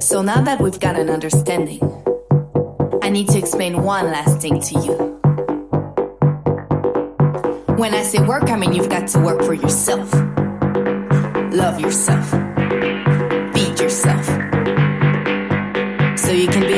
So now that we've got an understanding, I need to explain one last thing to you. When I say work, I mean you've got to work for yourself. Love yourself. Feed yourself. So you can be